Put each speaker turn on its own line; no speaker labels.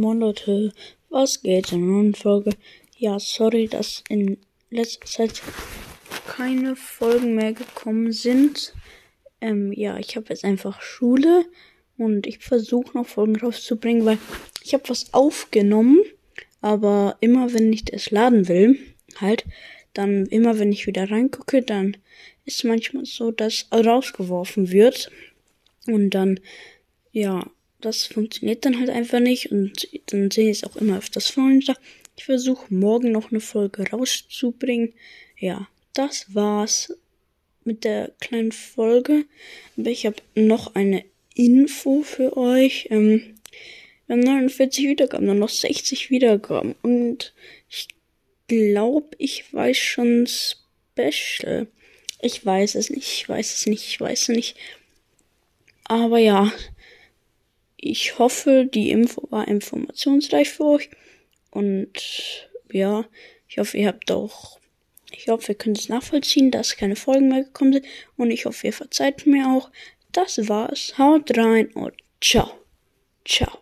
Moin Leute, was geht in einer neuen Folge? Ja, sorry, dass in letzter Zeit keine Folgen mehr gekommen sind. Ähm, ja, ich habe jetzt einfach Schule und ich versuche noch Folgen rauszubringen, weil ich habe was aufgenommen, aber immer wenn ich das laden will, halt, dann immer wenn ich wieder reingucke, dann ist manchmal so, dass rausgeworfen wird und dann, ja, das funktioniert dann halt einfach nicht und dann sehe ich es auch immer öfters vor Ich versuche morgen noch eine Folge rauszubringen. Ja, das war's mit der kleinen Folge. Aber ich habe noch eine Info für euch. Ähm, wir haben 49 Wiedergaben, dann noch 60 Wiedergaben. Und ich glaube, ich weiß schon Special. Ich weiß es nicht, ich weiß es nicht, ich weiß es nicht. Aber ja, ich hoffe, die Info war informationsreich für euch. Und ja, ich hoffe, ihr habt auch, ich hoffe, ihr könnt es nachvollziehen, dass keine Folgen mehr gekommen sind. Und ich hoffe, ihr verzeiht mir auch. Das war's. Haut rein und ciao. Ciao.